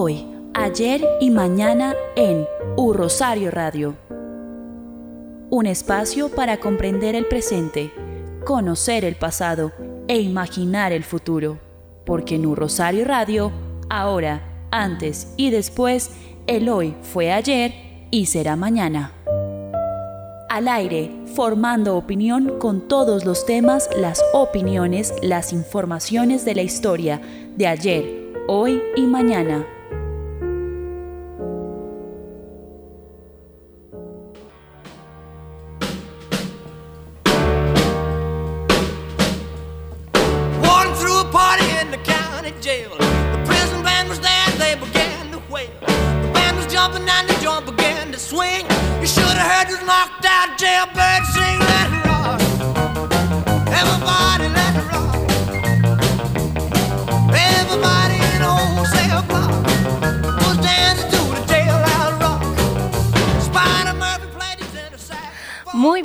Hoy, ayer y mañana en U Rosario Radio. Un espacio para comprender el presente, conocer el pasado e imaginar el futuro. Porque en U Rosario Radio, ahora, antes y después, el hoy fue ayer y será mañana. Al aire, formando opinión con todos los temas, las opiniones, las informaciones de la historia de ayer, hoy y mañana. Jumping and the joint began to swing. You should have heard this knocked out jailbird sing. that rock. Everybody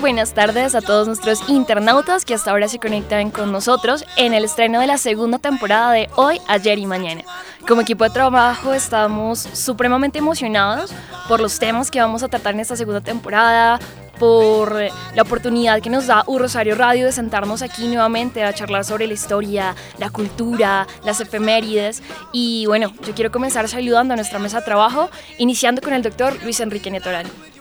buenas tardes a todos nuestros internautas que hasta ahora se conectan con nosotros en el estreno de la segunda temporada de Hoy, Ayer y Mañana. Como equipo de trabajo estamos supremamente emocionados por los temas que vamos a tratar en esta segunda temporada, por la oportunidad que nos da U Rosario Radio de sentarnos aquí nuevamente a charlar sobre la historia, la cultura, las efemérides. Y bueno, yo quiero comenzar saludando a nuestra mesa de trabajo, iniciando con el doctor Luis Enrique Netorán.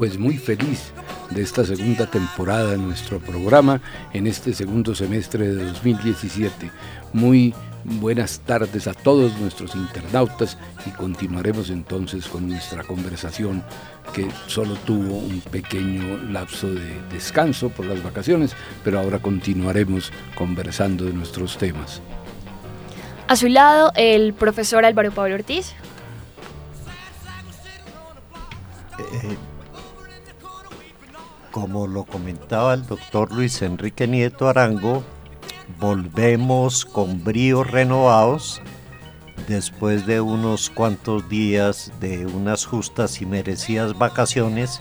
Pues muy feliz de esta segunda temporada de nuestro programa en este segundo semestre de 2017. Muy buenas tardes a todos nuestros internautas y continuaremos entonces con nuestra conversación que solo tuvo un pequeño lapso de descanso por las vacaciones, pero ahora continuaremos conversando de nuestros temas. A su lado, el profesor Álvaro Pablo Ortiz. Eh, como lo comentaba el doctor Luis Enrique Nieto Arango, volvemos con bríos renovados después de unos cuantos días de unas justas y merecidas vacaciones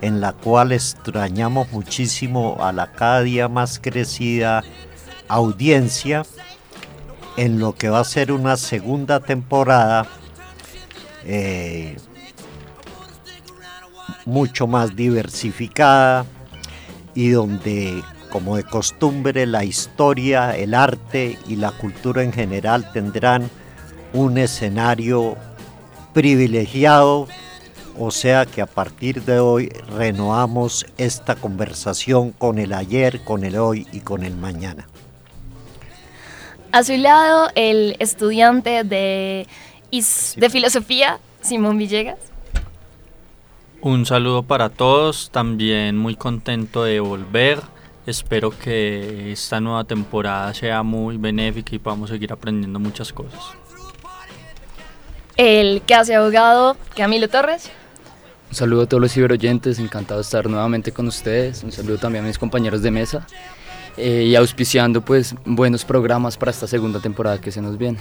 en la cual extrañamos muchísimo a la cada día más crecida audiencia en lo que va a ser una segunda temporada eh, mucho más diversificada y donde, como de costumbre, la historia, el arte y la cultura en general tendrán un escenario privilegiado, o sea que a partir de hoy renovamos esta conversación con el ayer, con el hoy y con el mañana. A su lado, el estudiante de, de filosofía, Simón Villegas. Un saludo para todos, también muy contento de volver. Espero que esta nueva temporada sea muy benéfica y podamos seguir aprendiendo muchas cosas. El casi abogado Camilo Torres. Un saludo a todos los ciberoyentes, encantado de estar nuevamente con ustedes. Un saludo también a mis compañeros de mesa eh, y auspiciando pues buenos programas para esta segunda temporada que se nos viene.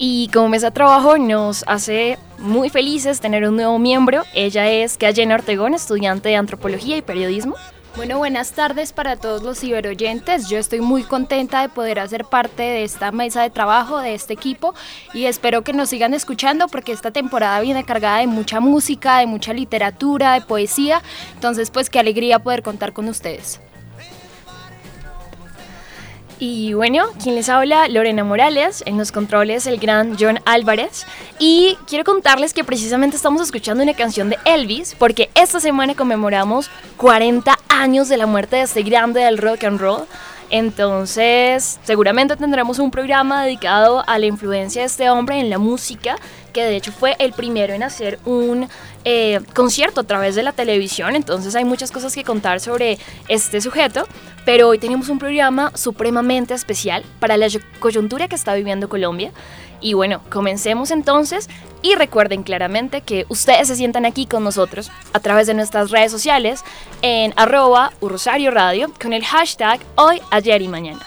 Y como mesa de trabajo nos hace muy felices tener un nuevo miembro. Ella es Gallena Ortegón, estudiante de antropología y periodismo. Bueno, buenas tardes para todos los ciberoyentes. Yo estoy muy contenta de poder hacer parte de esta mesa de trabajo, de este equipo, y espero que nos sigan escuchando porque esta temporada viene cargada de mucha música, de mucha literatura, de poesía. Entonces, pues qué alegría poder contar con ustedes. Y bueno, quien les habla, Lorena Morales, en los controles el gran John Álvarez. Y quiero contarles que precisamente estamos escuchando una canción de Elvis, porque esta semana conmemoramos 40 años de la muerte de este grande del rock and roll. Entonces, seguramente tendremos un programa dedicado a la influencia de este hombre en la música, que de hecho fue el primero en hacer un eh, concierto a través de la televisión. Entonces hay muchas cosas que contar sobre este sujeto, pero hoy tenemos un programa supremamente especial para la coyuntura que está viviendo Colombia. Y bueno, comencemos entonces y recuerden claramente que ustedes se sientan aquí con nosotros a través de nuestras redes sociales en arroba Radio con el hashtag hoy, ayer y mañana.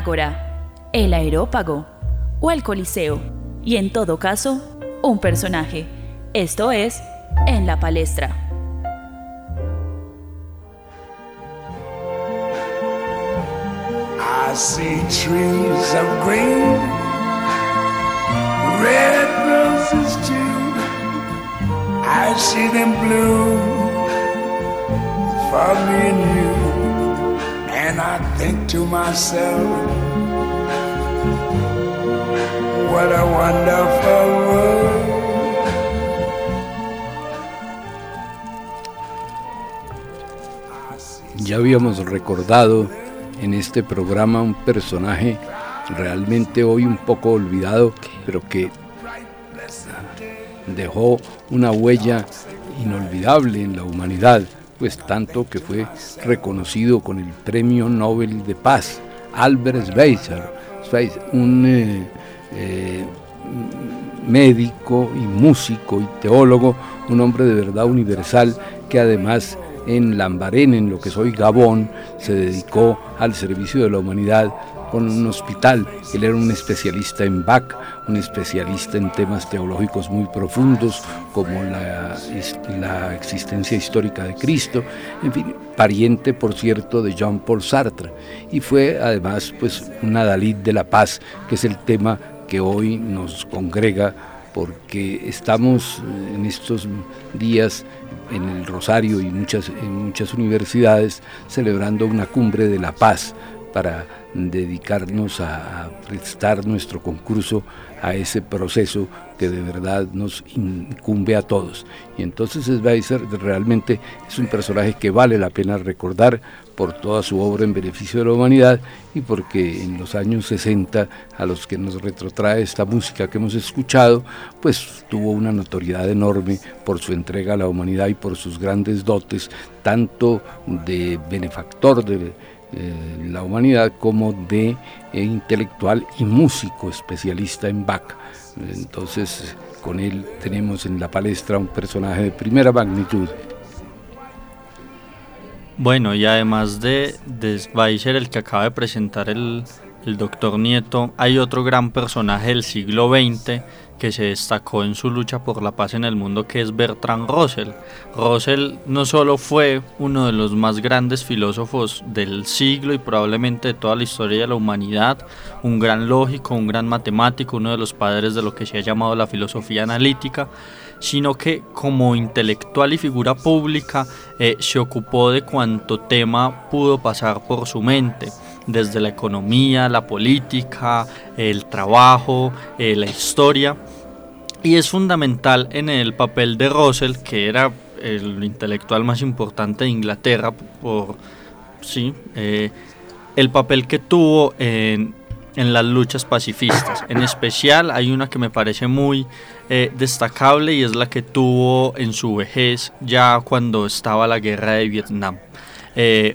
Ágora, el Aerópago o el Coliseo. Y en todo caso, un personaje. Esto es En la Palestra. I see trees of green, red roses too. I see them bloom for me and you. And I think to myself, what a wonderful world. Ya habíamos recordado en este programa un personaje realmente hoy un poco olvidado, pero que dejó una huella inolvidable en la humanidad, pues tanto que fue reconocido con el Premio Nobel de Paz, Albert Schweitzer, un eh, eh, médico y músico y teólogo, un hombre de verdad universal que además en Lambarén, en lo que soy Gabón, se dedicó al servicio de la humanidad con un hospital. Él era un especialista en Bach, un especialista en temas teológicos muy profundos como la, existencia histórica de Cristo, en fin, pariente, por cierto, de Jean-Paul Sartre. Y fue además pues un adalid de la paz, que es el tema que hoy nos congrega porque estamos en estos días en el Rosario y muchas, en muchas universidades celebrando una cumbre de la paz para dedicarnos a, prestar nuestro concurso a ese proceso que de verdad nos incumbe a todos. Y entonces Schweitzer realmente es un personaje que vale la pena recordar por toda su obra en beneficio de la humanidad y porque en los años 60 a los que nos retrotrae esta música que hemos escuchado, pues tuvo una notoriedad enorme por su entrega a la humanidad y por sus grandes dotes, tanto de benefactor de eh, la humanidad como de eh, intelectual y músico especialista en Bach. Entonces, con él tenemos en la palestra un personaje de primera magnitud. Bueno, y además de, de el que acaba de presentar el, el doctor Nieto, hay otro gran personaje del siglo XX que se destacó en su lucha por la paz en el mundo, que es Bertrand Russell. Russell no solo fue uno de los más grandes filósofos del siglo y probablemente de toda la historia de la humanidad, un gran lógico, un gran matemático, uno de los padres de lo que se ha llamado la filosofía analítica, sino que como intelectual y figura pública eh, se ocupó de cuanto tema pudo pasar por su mente desde la economía, la política, el trabajo, eh, la historia. Y es fundamental en el papel de Russell, que era el intelectual más importante de Inglaterra, por sí, eh, el papel que tuvo en, en, las luchas pacifistas. En especial hay una que me parece muy eh, destacable y es la que tuvo en su vejez ya cuando estaba la guerra de Vietnam.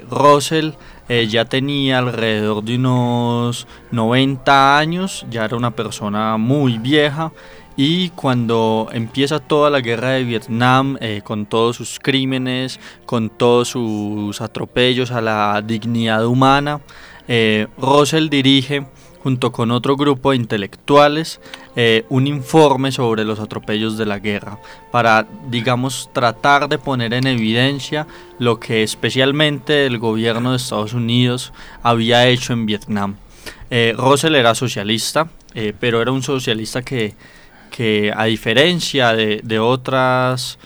Russell eh, ya tenía alrededor de unos 90 años, ya era una persona muy vieja y cuando empieza toda la guerra de Vietnam, eh, con todos sus crímenes, con todos sus atropellos a la dignidad humana, eh, Russell dirige junto con otro grupo de intelectuales, eh, un informe sobre los atropellos de la guerra, para, digamos, tratar de poner en evidencia lo que especialmente el gobierno de Estados Unidos había hecho en Vietnam. Eh, Russell era socialista, eh, pero era un socialista que, que a diferencia de, de otras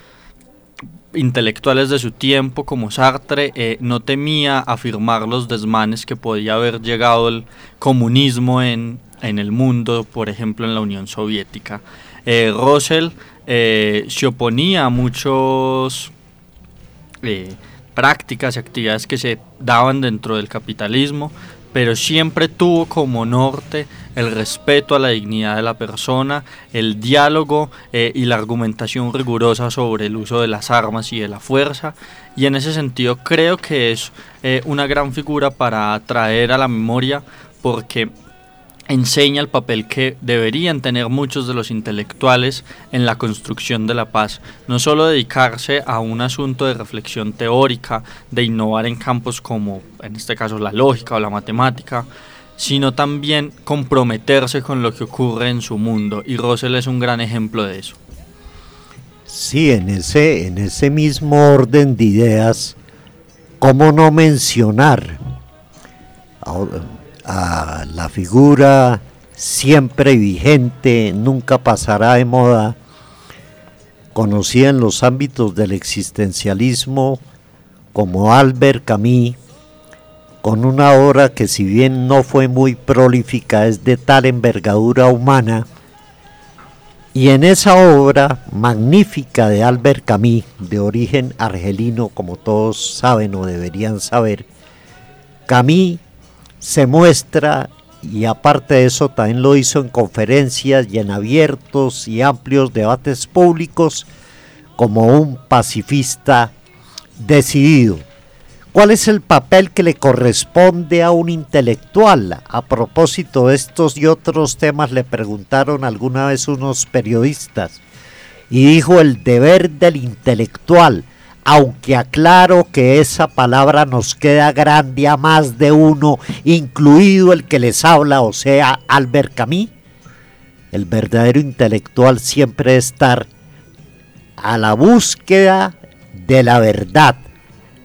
intelectuales de su tiempo como Sartre eh, no temía afirmar los desmanes que podía haber llegado el comunismo en, en el mundo, por ejemplo en la Unión Soviética. Eh, Russell eh, se oponía a muchos prácticas y actividades que se daban dentro del capitalismo, pero siempre tuvo como norte el respeto a la dignidad de la persona, el diálogo eh, y la argumentación rigurosa sobre el uso de las armas y de la fuerza. Y en ese sentido creo que es eh, una gran figura para traer a la memoria porque enseña el papel que deberían tener muchos de los intelectuales en la construcción de la paz, no solo dedicarse a un asunto de reflexión teórica, de innovar en campos como en este caso la lógica o la matemática, sino también comprometerse con lo que ocurre en su mundo. Y Russell es un gran ejemplo de eso. Sí, en ese, en ese mismo orden de ideas, ¿cómo no mencionar a la figura siempre vigente, nunca pasará de moda, conocida en los ámbitos del existencialismo como Albert Camus, con una obra que si bien no fue muy prolífica, es de tal envergadura humana, y en esa obra magnífica de Albert Camus, de origen argelino, como todos saben o deberían saber, Camus se muestra y aparte de eso también lo hizo en conferencias y en abiertos y amplios debates públicos como un pacifista decidido. ¿Cuál es el papel que le corresponde a un intelectual? A propósito de estos y otros temas le preguntaron alguna vez unos periodistas y dijo el deber del intelectual aunque aclaro que esa palabra nos queda grande a más de uno, incluido el que les habla, o sea, Albert Camus, el verdadero intelectual siempre estar a la búsqueda de la verdad,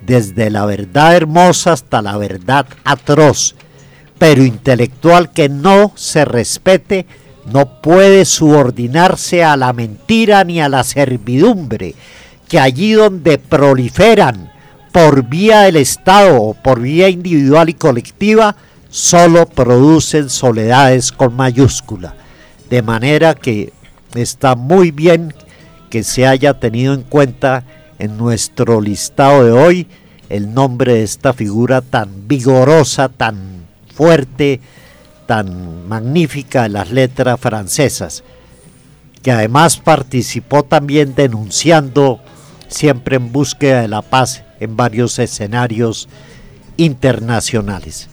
desde la verdad hermosa hasta la verdad atroz, pero intelectual que no se respete, no puede subordinarse a la mentira ni a la servidumbre, que allí donde proliferan por vía del Estado o por vía individual y colectiva, solo producen soledades con mayúscula. De manera que está muy bien que se haya tenido en cuenta en nuestro listado de hoy el nombre de esta figura tan vigorosa, tan fuerte, tan magnífica de las letras francesas, que además participó también denunciando siempre en búsqueda de la paz en varios escenarios internacionales.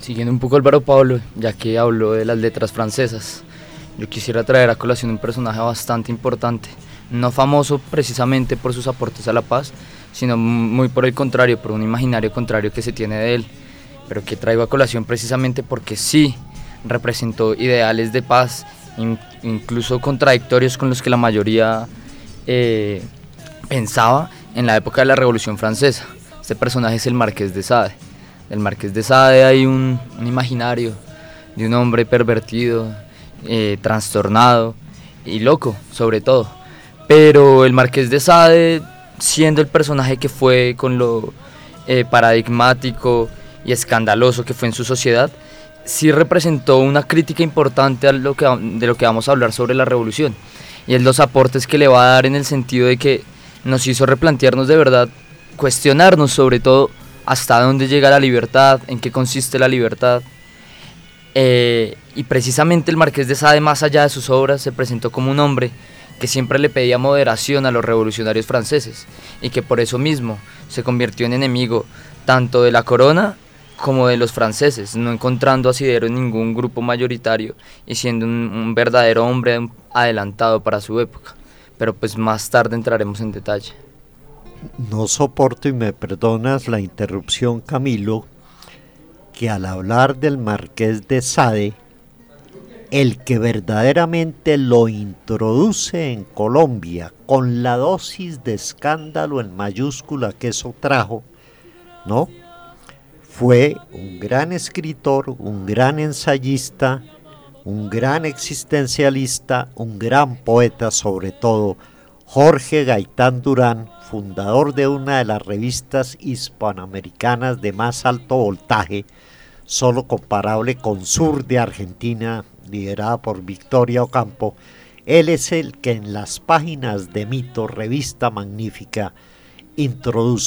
Siguiendo un poco Álvaro Pablo, ya que habló de las letras francesas, yo quisiera traer a colación un personaje bastante importante, no famoso precisamente por sus aportes a la paz, sino muy por el contrario, por un imaginario contrario que se tiene de él, pero que traigo a colación precisamente porque sí representó ideales de paz incluso contradictorios con los que la mayoría eh, pensaba en la época de la Revolución Francesa. Este personaje es el Marqués de Sade. Del Marqués de Sade hay un, imaginario de un hombre pervertido, eh, trastornado y loco, sobre todo. Pero el Marqués de Sade, siendo el personaje que fue con lo eh, paradigmático y escandaloso que fue en su sociedad, sí representó una crítica importante a lo que, de lo que vamos a hablar sobre la revolución. Y es los aportes que le va a dar en el sentido de que nos hizo replantearnos de verdad, cuestionarnos sobre todo hasta dónde llega la libertad, en qué consiste la libertad. Eh, y precisamente el Marqués de Sade, más allá de sus obras, se presentó como un hombre que siempre le pedía moderación a los revolucionarios franceses y que por eso mismo se convirtió en enemigo tanto de la corona como de los franceses, no encontrando asidero en ningún grupo mayoritario y siendo un, un verdadero hombre adelantado para su época. Pero pues más tarde entraremos en detalle. No soporto y me perdonas la interrupción, Camilo, que al hablar del marqués de Sade, el que verdaderamente lo introduce en Colombia con la dosis de escándalo en mayúscula que eso trajo, ¿no? Fue un gran escritor, un gran ensayista, un gran existencialista, un gran poeta sobre todo, Jorge Gaitán Durán, fundador de una de las revistas hispanoamericanas de más alto voltaje, solo comparable con Sur de Argentina, liderada por Victoria Ocampo, él es el que en las páginas de Mito, revista magnífica, introduce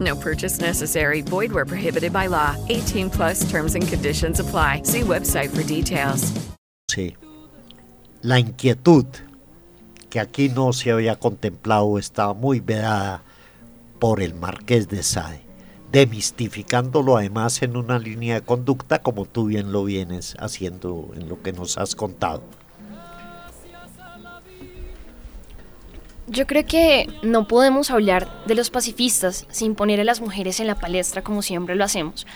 No purchase necessary. Void where prohibited by law. 18 plus terms and conditions apply. See website for details. Sí. La inquietud que aquí no se había contemplado estaba muy vedada por el marqués de Sade, demistificándolo además en una línea de conducta como tú bien lo vienes haciendo en lo que nos has contado. Yo creo que no podemos hablar de los pacifistas sin poner a las mujeres en la palestra como siempre lo hacemos.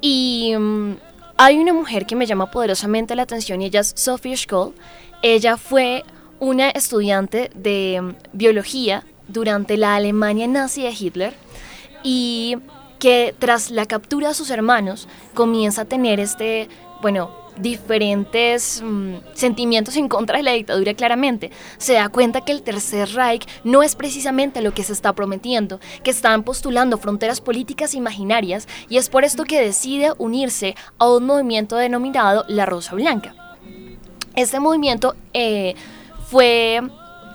Y mm, hay una mujer que me llama poderosamente la atención y ella es Sophie Scholl. Ella fue una estudiante de mm, biología durante la Alemania nazi de Hitler y que tras la captura de sus hermanos comienza a tener este, bueno, diferentes mm, sentimientos en contra de la dictadura claramente. Se da cuenta que el Tercer Reich no es precisamente lo que se está prometiendo, que están postulando fronteras políticas imaginarias y es por esto que decide unirse a un movimiento denominado La Rosa Blanca. Este movimiento eh, fue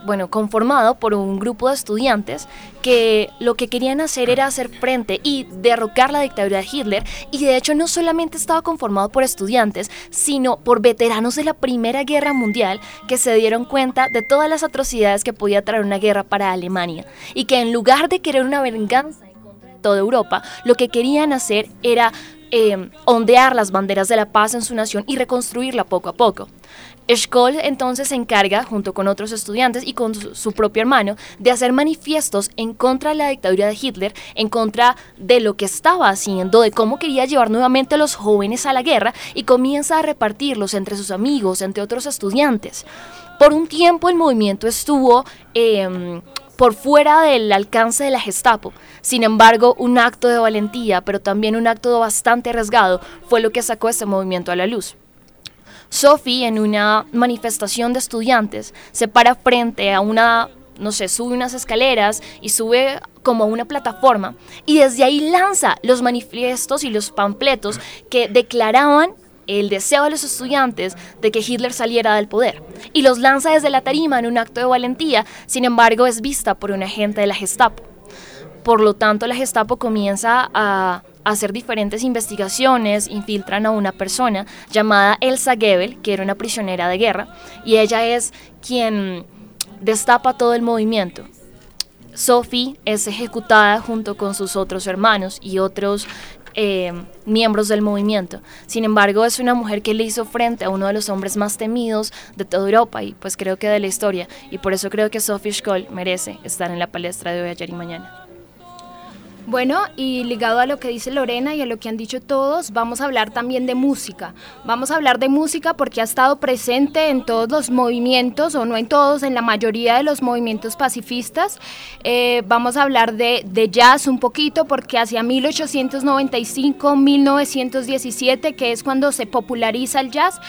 bueno, conformado por un grupo de estudiantes que lo que querían hacer era hacer frente y derrocar la dictadura de Hitler y de hecho no solamente estaba conformado por estudiantes, sino por veteranos de la Primera Guerra Mundial que se dieron cuenta de todas las atrocidades que podía traer una guerra para Alemania y que en lugar de querer una venganza en contra de toda Europa, lo que querían hacer era eh, ondear las banderas de la paz en su nación y reconstruirla poco a poco. Scholl entonces se encarga, junto con otros estudiantes y con su, propio hermano, de hacer manifiestos en contra de la dictadura de Hitler, en contra de lo que estaba haciendo, de cómo quería llevar nuevamente a los jóvenes a la guerra y comienza a repartirlos entre sus amigos, entre otros estudiantes. Por un tiempo el movimiento estuvo... Em, por fuera del alcance de la Gestapo. Sin embargo, un acto de valentía, pero también un acto bastante arriesgado, fue lo que sacó este movimiento a la luz. Sophie, en una manifestación de estudiantes, se para frente a una, no sé, sube unas escaleras y sube como a una plataforma y desde ahí lanza los manifiestos y los panfletos que declaraban el deseo de los estudiantes de que Hitler saliera del poder y los lanza desde la tarima en un acto de valentía, sin embargo es vista por un agente de la Gestapo. Por lo tanto, la Gestapo comienza a hacer diferentes investigaciones, infiltran a una persona llamada Elsa Gebel, que era una prisionera de guerra, y ella es quien destapa todo el movimiento. Sophie es ejecutada junto con sus otros hermanos y otros eh, miembros del movimiento. Sin embargo, es una mujer que le hizo frente a uno de los hombres más temidos de toda Europa y pues creo que de la historia. Y por eso creo que Sophie Scholl merece estar en la palestra de hoy, ayer y mañana. Bueno, y ligado a lo que dice Lorena y a lo que han dicho todos, vamos a hablar también de música. Vamos a hablar de música porque ha estado presente en todos los movimientos, o no en todos, en la mayoría de los movimientos pacifistas. Eh, vamos a hablar de, jazz un poquito porque hacia 1895-1917, que es cuando se populariza el jazz,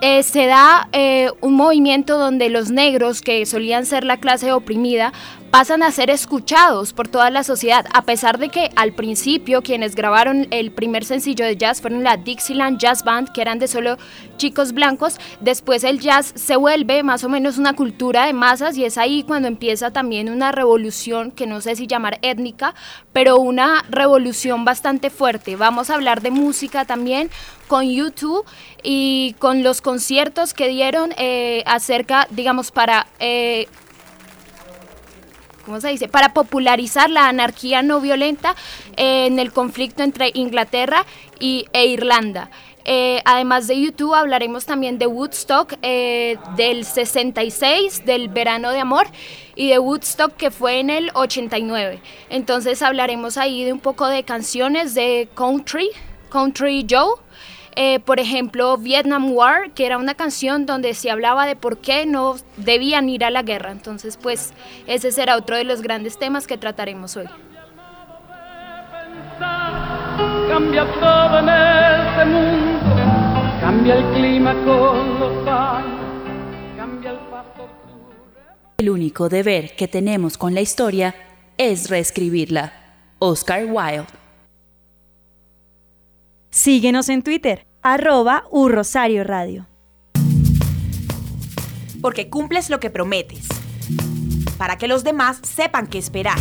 eh, se da eh, un movimiento donde los negros, que solían ser la clase oprimida, pasan a ser escuchados por toda la sociedad, a pesar de que al principio quienes grabaron el primer sencillo de jazz fueron la Dixieland Jazz Band, que eran de solo chicos blancos, después el jazz se vuelve más o menos una cultura de masas y es ahí cuando empieza también una revolución, que no sé si llamar étnica, pero una revolución bastante fuerte. Vamos a hablar de música también con YouTube y con los conciertos que dieron eh, acerca, digamos, para... Eh, ¿cómo se dice? Para popularizar la anarquía no violenta en el conflicto entre Inglaterra y, e Irlanda. Eh, además de YouTube hablaremos también de Woodstock eh, del 66, del verano de amor, y de Woodstock que fue en el 89. Entonces hablaremos ahí de un poco de canciones de country, Country Joe, eh, por ejemplo, Vietnam War, que era una canción donde se hablaba de por qué no debían ir a la guerra. Entonces, pues ese será otro de los grandes temas que trataremos hoy. Cambia todo en este mundo, cambia el clima con los años, cambia el pasto. El único deber que tenemos con la historia es reescribirla. Oscar Wilde. Síguenos en Twitter, arroba Urrosario Radio. Porque cumples lo que prometes. Para que los demás sepan qué esperar.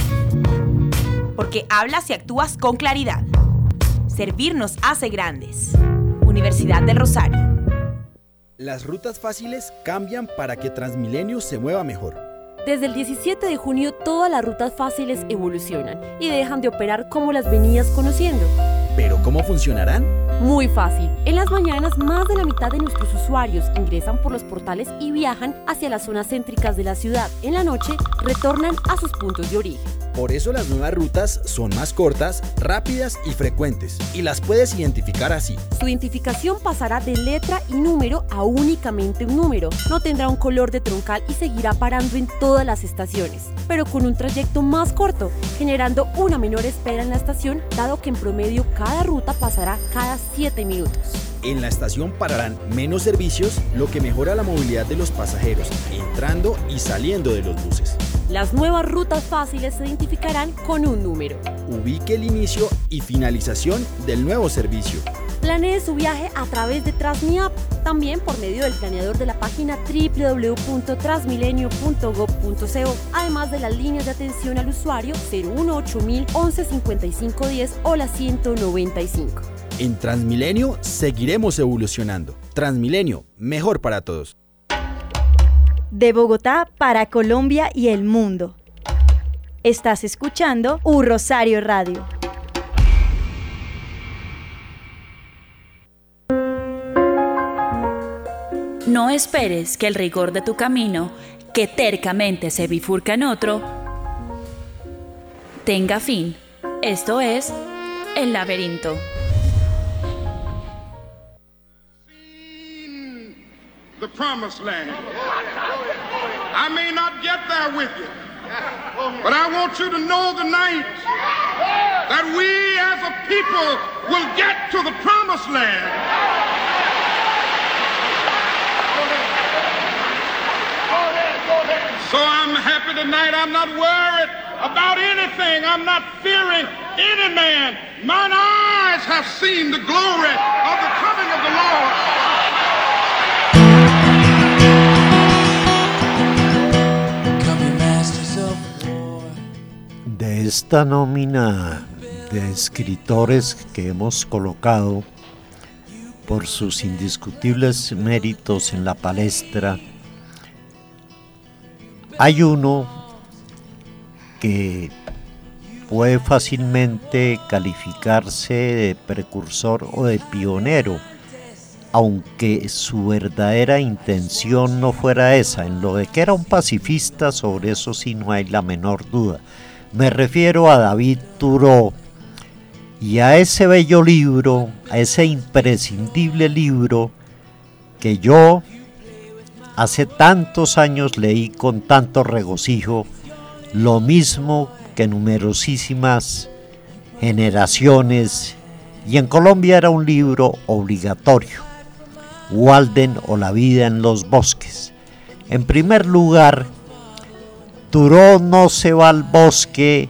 Porque hablas y actúas con claridad. Servir nos hace grandes. Universidad del Rosario. Las rutas fáciles cambian para que Transmilenio se mueva mejor. Desde el 17 de junio todas las rutas fáciles evolucionan y dejan de operar como las venías conociendo. ¿Pero cómo funcionarán? Muy fácil. En las mañanas más de la mitad de nuestros usuarios ingresan por los portales y viajan hacia las zonas céntricas de la ciudad. En la noche retornan a sus puntos de origen. Por eso las nuevas rutas son más cortas, rápidas y frecuentes, y las puedes identificar así. Su identificación pasará de letra y número a únicamente un número. No tendrá un color de troncal y seguirá parando en todas las estaciones, pero con un trayecto más corto, generando una menor espera en la estación, dado que en promedio cada ruta pasará cada 7 minutos. En la estación pararán menos servicios, lo que mejora la movilidad de los pasajeros, entrando y saliendo de los buses. Las nuevas rutas fáciles se identificarán con un número. Ubique el inicio y finalización del nuevo servicio. Planee su viaje a través de TransmiApp, también por medio del planeador de la página www.transmilenio.gov.co, además de las líneas de atención al usuario 018000 115510 o la 195. En Transmilenio seguiremos evolucionando. Transmilenio, mejor para todos. De Bogotá para Colombia y el mundo. Estás escuchando U Rosario Radio. No esperes que el rigor de tu camino, que tercamente se bifurca en otro, tenga fin. Esto es el laberinto. the promised land. I may not get there with you, but I want you to know tonight that we as a people will get to the promised land. So I'm happy tonight. I'm not worried about anything. I'm not fearing any man. Mine eyes have seen the glory of the coming of the Lord. Esta nómina de escritores que hemos colocado por sus indiscutibles méritos en la palestra, hay uno que puede fácilmente calificarse de precursor o de pionero, aunque su verdadera intención no fuera esa. En lo de que era un pacifista, sobre eso sí no hay la menor duda. Me refiero a David Thoreau y a ese bello libro, a ese imprescindible libro que yo hace tantos años leí con tanto regocijo, lo mismo que numerosísimas generaciones, y en Colombia era un libro obligatorio, Walden o la vida en los bosques. En primer lugar, Turó no se va al bosque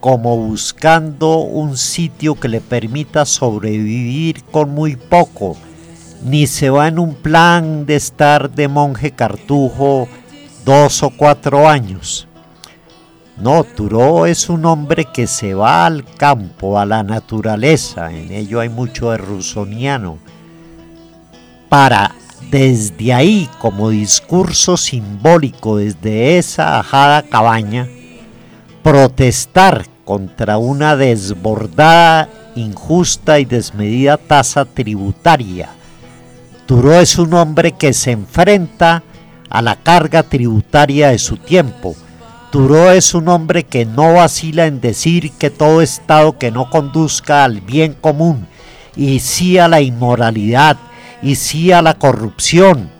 como buscando un sitio que le permita sobrevivir con muy poco, ni se va en un plan de estar de monje cartujo dos o cuatro años. No, Turó es un hombre que se va al campo, a la naturaleza, en ello hay mucho de rusoniano, para desde ahí, como discurso simbólico, desde esa ajada cabaña, protestar contra una desbordada, injusta y desmedida tasa tributaria. Turó es un hombre que se enfrenta a la carga tributaria de su tiempo, Turó es un hombre que no vacila en decir que todo Estado que no conduzca al bien común y sí a la inmoralidad y sí a la corrupción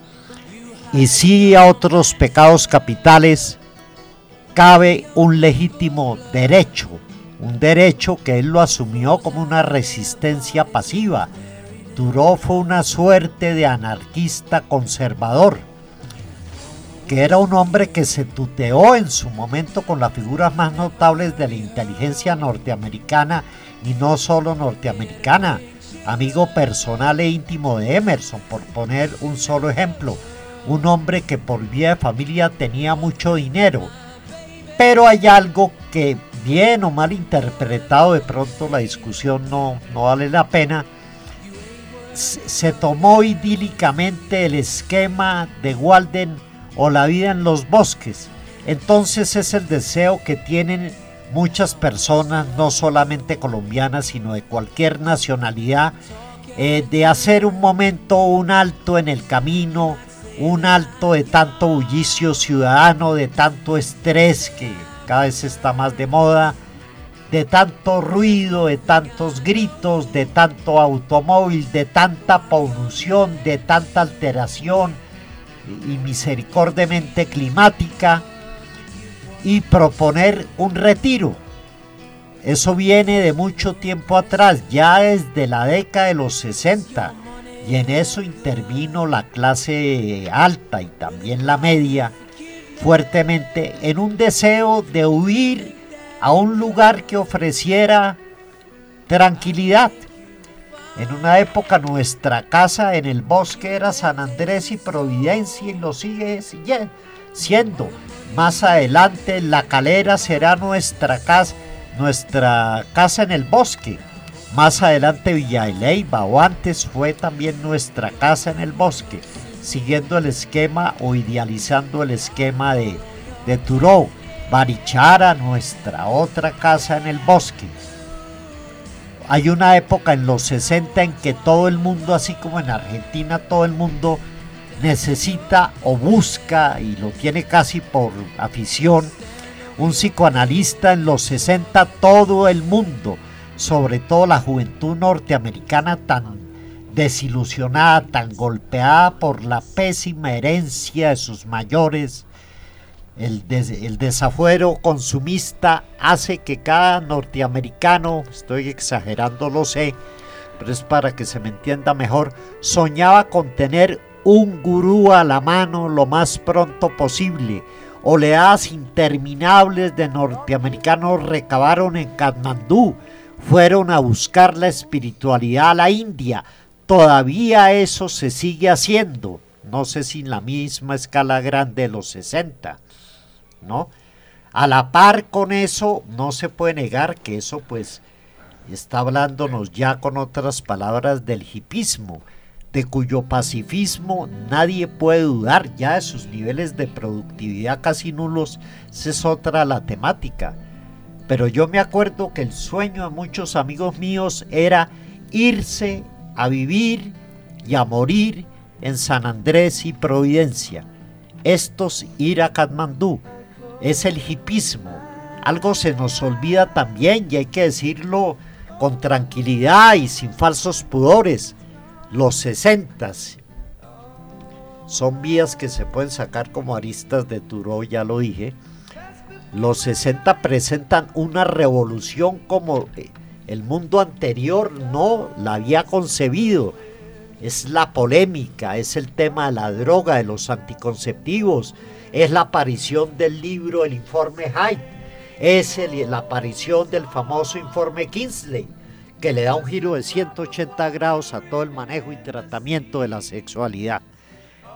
y sí a otros pecados capitales, cabe un legítimo derecho, un derecho que él lo asumió como una resistencia pasiva. Turó fue una suerte de anarquista conservador que era un hombre que se tuteó en su momento con las figuras más notables de la inteligencia norteamericana y no solo norteamericana, amigo personal e íntimo de Emerson, por poner un solo ejemplo, un hombre que por vía de familia tenía mucho dinero. Pero hay algo que, bien o mal interpretado, de pronto la discusión no, no vale la pena, se tomó idílicamente el esquema de Walden o la vida en los bosques. Entonces es el deseo que tienen muchas personas, no solamente colombianas, sino de cualquier nacionalidad, eh, de hacer un momento, un alto en el camino, un alto de tanto bullicio ciudadano, de tanto estrés que cada vez está más de moda, de tanto ruido, de tantos gritos, de tanto automóvil, de tanta polución, de tanta alteración, y misericordiamente climática y proponer un retiro. Eso viene de mucho tiempo atrás, ya desde la década de los 60, y en eso intervino la clase alta y también la media fuertemente en un deseo de huir a un lugar que ofreciera tranquilidad, en una época nuestra casa en el bosque era San Andrés y Providencia y lo sigue siendo. Más adelante la calera será nuestra casa, nuestra casa en el bosque. Más adelante Villa Leiva o antes fue también nuestra casa en el bosque, siguiendo el esquema o idealizando el esquema de, de Turó. Barichara, nuestra otra casa en el bosque hay una época en los 60 en que todo el mundo, así como en Argentina, todo el mundo necesita o busca, y lo tiene casi por afición, un psicoanalista en los 60, todo el mundo, sobre todo la juventud norteamericana tan desilusionada, tan golpeada por la pésima herencia de sus mayores, el, desafuero consumista hace que cada norteamericano, estoy exagerando, lo sé, pero es para que se me entienda mejor, soñaba con tener un gurú a la mano lo más pronto posible. Oleadas interminables de norteamericanos recabaron en Katmandú, fueron a buscar la espiritualidad a la India. Todavía eso se sigue haciendo, no sé si en la misma escala grande de los 60. ¿no? A la par con eso, no se puede negar que eso pues está hablándonos ya con otras palabras del hipismo, de cuyo pacifismo nadie puede dudar ya de sus niveles de productividad casi nulos, esa es otra la temática. Pero yo me acuerdo que el sueño de muchos amigos míos era irse a vivir y a morir en San Andrés y Providencia. Estos ir a Katmandú. Es el hipismo. Algo se nos olvida también y hay que decirlo con tranquilidad y sin falsos pudores. Los sesentas son vías que se pueden sacar como aristas de Turo, ya lo dije. Los 60 presentan una revolución como el mundo anterior no la había concebido. Es la polémica, es el tema de la droga, de los anticonceptivos, es la aparición del libro El informe Hyde, es la aparición del famoso informe Kingsley, que le da un giro de 180 grados a todo el manejo y tratamiento de la sexualidad.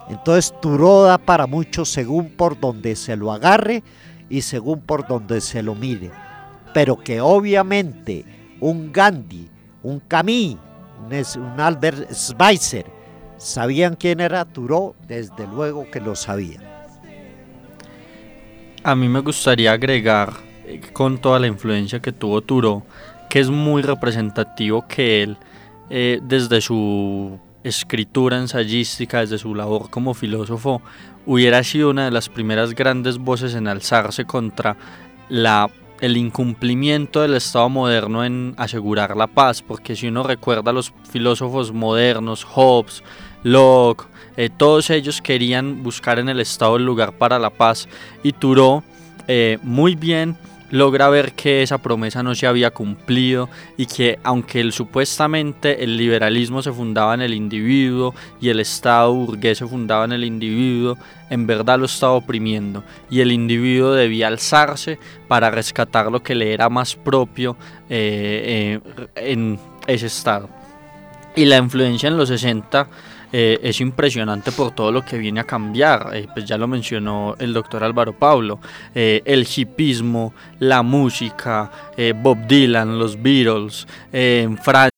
Entonces Turó da para muchos según por donde se lo agarre y según por donde se lo mire. Pero que obviamente un Gandhi, un Camus, un, Albert Schweitzer, sabían quién era Turó, desde luego que lo sabían. A mí me gustaría agregar, eh, con toda la influencia que tuvo Turó, que es muy representativo que él, eh, desde su escritura ensayística, desde su labor como filósofo, hubiera sido una de las primeras grandes voces en alzarse contra la el incumplimiento del Estado moderno en asegurar la paz, porque si uno recuerda a los filósofos modernos, Hobbes, Locke, eh, todos ellos querían buscar en el Estado el lugar para la paz y Thoreau eh, muy bien logra ver que esa promesa no se había cumplido y que aunque el, supuestamente el liberalismo se fundaba en el individuo y el Estado burgués se fundaba en el individuo, en verdad lo estaba oprimiendo y el individuo debía alzarse para rescatar lo que le era más propio eh, eh, en ese Estado. Y la influencia en los 60 eh, es impresionante por todo lo que viene a cambiar. Eh, pues ya lo mencionó el doctor Álvaro Pablo, eh, el hipismo, la música, Bob Dylan, los Beatles, en Francia.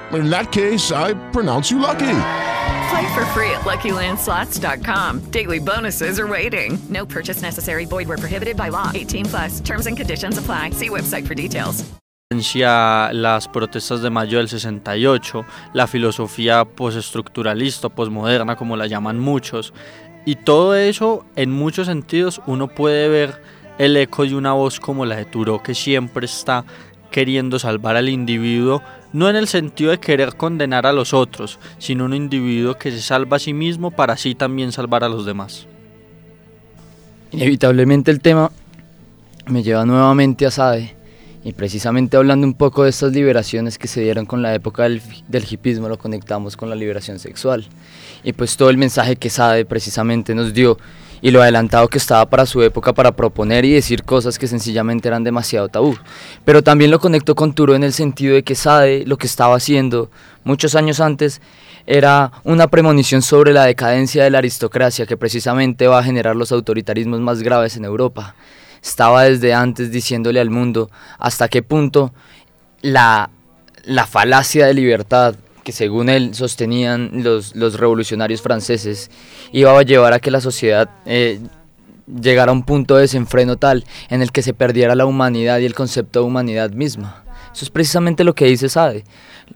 In that case, I pronounce you lucky. Play for free at LuckyLandSlots.com. Daily bonuses are waiting. No purchase necessary. Void where prohibited by law. 18 plus. Terms and conditions apply. See website for details. Las protestas de mayo del 68, la filosofía postestructuralista, posmoderna, como la llaman muchos, y todo eso, en muchos sentidos, uno puede ver el eco de una voz como la de Turo que siempre está queriendo salvar al individuo, no en el sentido de querer condenar a los otros, sino un individuo que se salva a sí mismo para así también salvar a los demás. Inevitablemente el tema me lleva nuevamente a Sade, y precisamente hablando un poco de estas liberaciones que se dieron con la época del, del hipismo, lo conectamos con la liberación sexual. Y pues todo el mensaje que Sade precisamente nos dio y lo adelantado que estaba para su época para proponer y decir cosas que sencillamente eran demasiado tabú. Pero también lo conectó con Turo en el sentido de que Sade lo que estaba haciendo muchos años antes era una premonición sobre la decadencia de la aristocracia que precisamente va a generar los autoritarismos más graves en Europa. estaba desde antes diciéndole al mundo hasta qué punto la, la falacia de libertad según él sostenían los, los revolucionarios franceses iba a llevar a que la sociedad eh, llegara a un punto de desenfreno tal en el que se perdiera la humanidad y el concepto de humanidad misma. Eso es precisamente lo que dice Sade.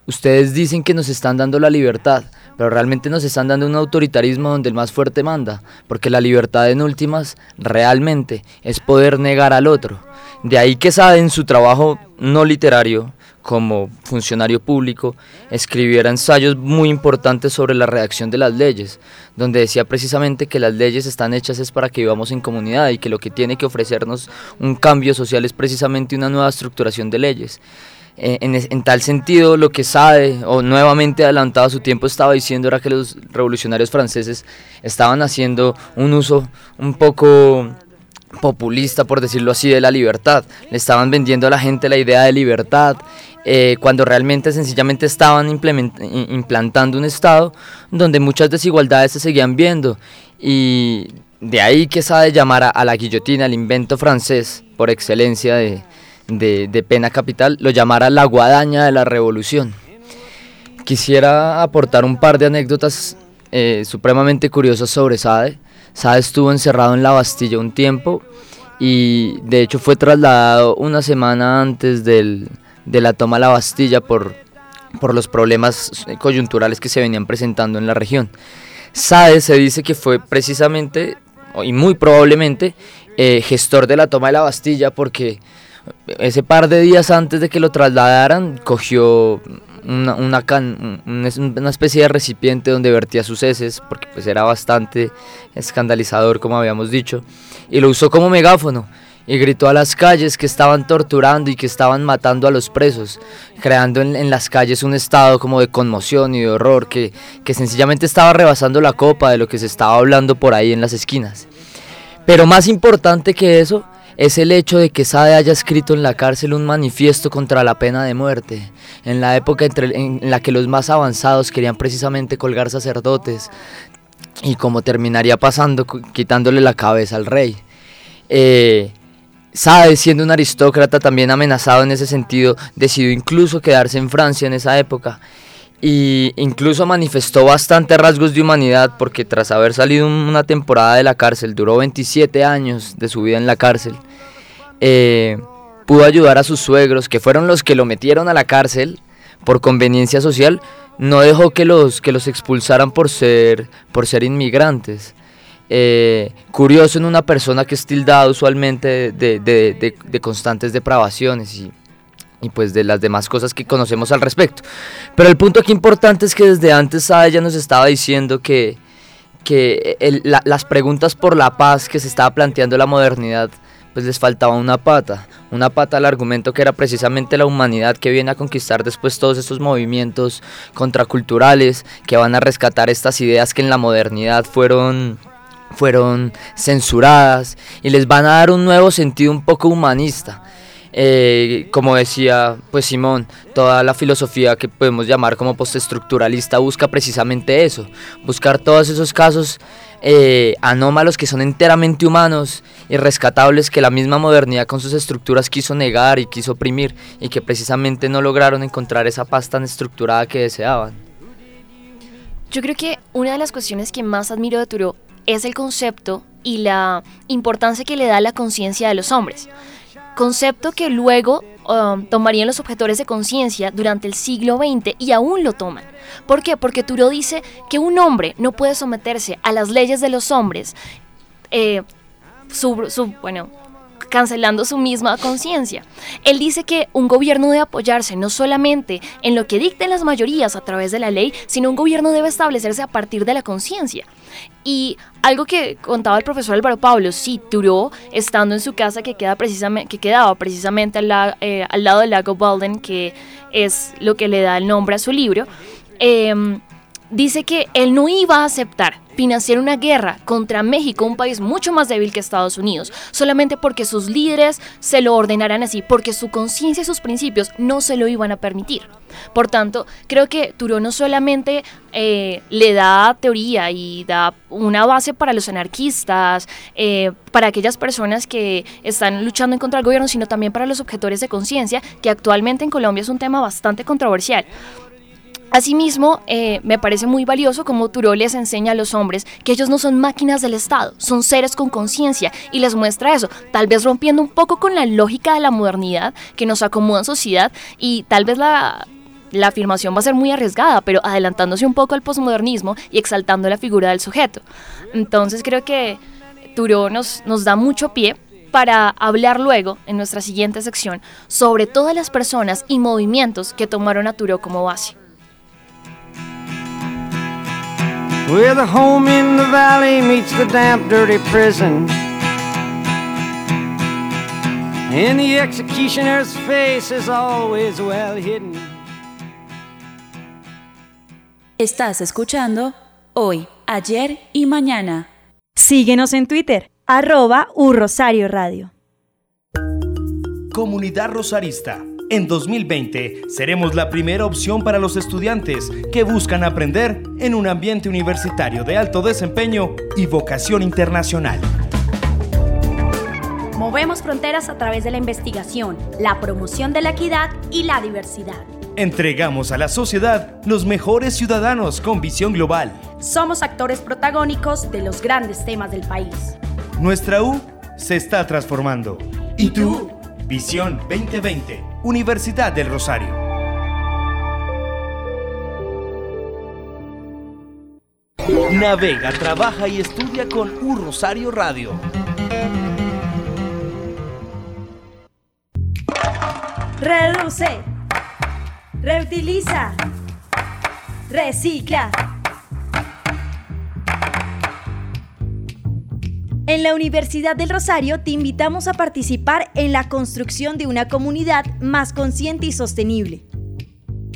Ustedes dicen que nos están dando la libertad, pero realmente nos están dando un autoritarismo donde el más fuerte manda, porque la libertad en últimas realmente es poder negar al otro. De ahí que Sade en su trabajo no literario, como funcionario público, escribiera ensayos muy importantes sobre la redacción de las leyes, donde decía precisamente que las leyes están hechas es para que vivamos en comunidad y que lo que tiene que ofrecernos un cambio social es precisamente una nueva estructuración de leyes. Eh, en, tal sentido, lo que Sade, o nuevamente adelantado a su tiempo, estaba diciendo era que los revolucionarios franceses estaban haciendo un uso un poco populista, por decirlo así, de la libertad. Le estaban vendiendo a la gente la idea de libertad eh, cuando realmente sencillamente estaban implantando un Estado donde muchas desigualdades se seguían viendo. Y de ahí que sabe llamar a, la guillotina, el invento francés por excelencia de, pena capital, lo llamara la guadaña de la revolución. Quisiera aportar un par de anécdotas eh, supremamente curiosas sobre Sade. Sade estuvo encerrado en la Bastilla un tiempo y de hecho fue trasladado una semana antes del, de la toma de la Bastilla por, por los problemas coyunturales que se venían presentando en la región. Sade se dice que fue precisamente y muy probablemente eh, gestor de la toma de la Bastilla porque ese par de días antes de que lo trasladaran cogió una, una, una, especie de recipiente donde vertía sus heces porque pues era bastante escandalizador como habíamos dicho y lo usó como megáfono y gritó a las calles que estaban torturando y que estaban matando a los presos, creando en, las calles un estado como de conmoción y de horror que, que sencillamente estaba rebasando la copa de lo que se estaba hablando por ahí en las esquinas. Pero más importante que eso es el hecho de que Sade haya escrito en la cárcel un manifiesto contra la pena de muerte, en la época en la que los más avanzados querían precisamente colgar sacerdotes, y como terminaría pasando, quitándole la cabeza al rey. Eh, Sade, siendo un aristócrata también amenazado en ese sentido, decidió incluso quedarse en Francia en esa época y incluso manifestó bastante rasgos de humanidad porque tras haber salido una temporada de la cárcel, duró 27 años de su vida en la cárcel, eh, pudo ayudar a sus suegros, que fueron los que lo metieron a la cárcel por conveniencia social, no dejó que los, que los expulsaran por ser, por ser inmigrantes. Eh, curioso en una persona que es tildada usualmente de, constantes depravaciones y, pues de las demás cosas que conocemos al respecto. Pero el punto aquí importante es que desde antes ella nos estaba diciendo que, que las preguntas por la paz que se estaba planteando la modernidad pues les faltaba una pata, una pata al argumento que era precisamente la humanidad que viene a conquistar después todos estos movimientos contraculturales que van a rescatar estas ideas que en la modernidad fueron fueron censuradas y les van a dar un nuevo sentido un poco humanista. Eh, como decía pues Simón, toda la filosofía que podemos llamar como postestructuralista busca precisamente eso, buscar todos esos casos eh, anómalos que son enteramente humanos y rescatables que la misma modernidad con sus estructuras quiso negar y quiso oprimir y que precisamente no lograron encontrar esa paz tan estructurada que deseaban. Yo creo que una de las cuestiones que más admiro de Turo es el concepto y la importancia que le da la conciencia de los hombres. Concepto que luego um, tomarían los objetores de conciencia durante el siglo XX y aún lo toman. ¿Por qué? Porque Turo dice que un hombre no puede someterse a las leyes de los hombres, eh, bueno, cancelando su misma conciencia. Él dice que un gobierno debe apoyarse no solamente en lo que dicten las mayorías a través de la ley, sino un gobierno debe establecerse a partir de la conciencia. Y algo que contaba el profesor Álvaro Pablo, sí, Turó, estando en su casa que, queda precisamente, que quedaba precisamente al, eh, lado del lago Balden, que es lo que le da el nombre a su libro, em, dice que él no iba a aceptar financiar una guerra contra México, un país mucho más débil que Estados Unidos, solamente porque sus líderes se lo ordenaran así, porque su conciencia y sus principios no se lo iban a permitir. Por tanto, creo que Turó no solamente eh, le da teoría y da una base para los anarquistas, eh, para aquellas personas que están luchando en contra del gobierno, sino también para los objetores de conciencia, que actualmente en Colombia es un tema bastante controversial. Asimismo, eh, me parece muy valioso como Turó les enseña a los hombres que ellos no son máquinas del Estado, son seres con conciencia y les muestra eso, tal vez rompiendo un poco con la lógica de la modernidad que nos acomoda en sociedad y tal vez la, la afirmación va a ser muy arriesgada, pero adelantándose un poco al posmodernismo y exaltando la figura del sujeto. Entonces creo que Turó nos, nos da mucho pie para hablar luego, en nuestra siguiente sección, sobre todas las personas y movimientos que tomaron a Turó como base. Where the home in the valley meets the damp, dirty prison. And the executioner's face is always well hidden. Estás escuchando Hoy, Ayer y Mañana. Síguenos en Twitter, arroba Rosario Radio. Comunidad Rosarista. En 2020 seremos la primera opción para los estudiantes que buscan aprender en un ambiente universitario de alto desempeño y vocación internacional. Movemos fronteras a través de la investigación, la promoción de la equidad y la diversidad. Entregamos a la sociedad los mejores ciudadanos con visión global. Somos actores protagónicos de los grandes temas del país. Nuestra U se está transformando. ¿Y tú? Visión 2020, Universidad del Rosario. Navega, trabaja y estudia con U Rosario Radio. Reduce, reutiliza, recicla. En la Universidad del Rosario te invitamos a participar en la construcción de una comunidad más consciente y sostenible.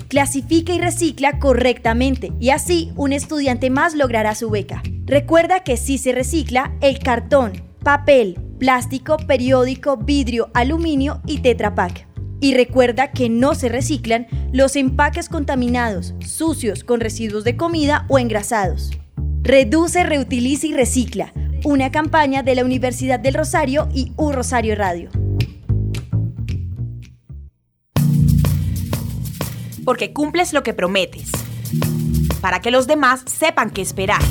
Clasifica y recicla correctamente y así un estudiante más logrará su beca. Recuerda que si se recicla el cartón, papel, plástico, periódico, vidrio, aluminio y tetrapack. Y recuerda que no se reciclan los empaques contaminados, sucios, con residuos de comida o engrasados. Reduce, reutiliza y recicla una campaña de la Universidad del Rosario y U Rosario Radio. Porque cumples lo que prometes. Para que los demás sepan qué esperar.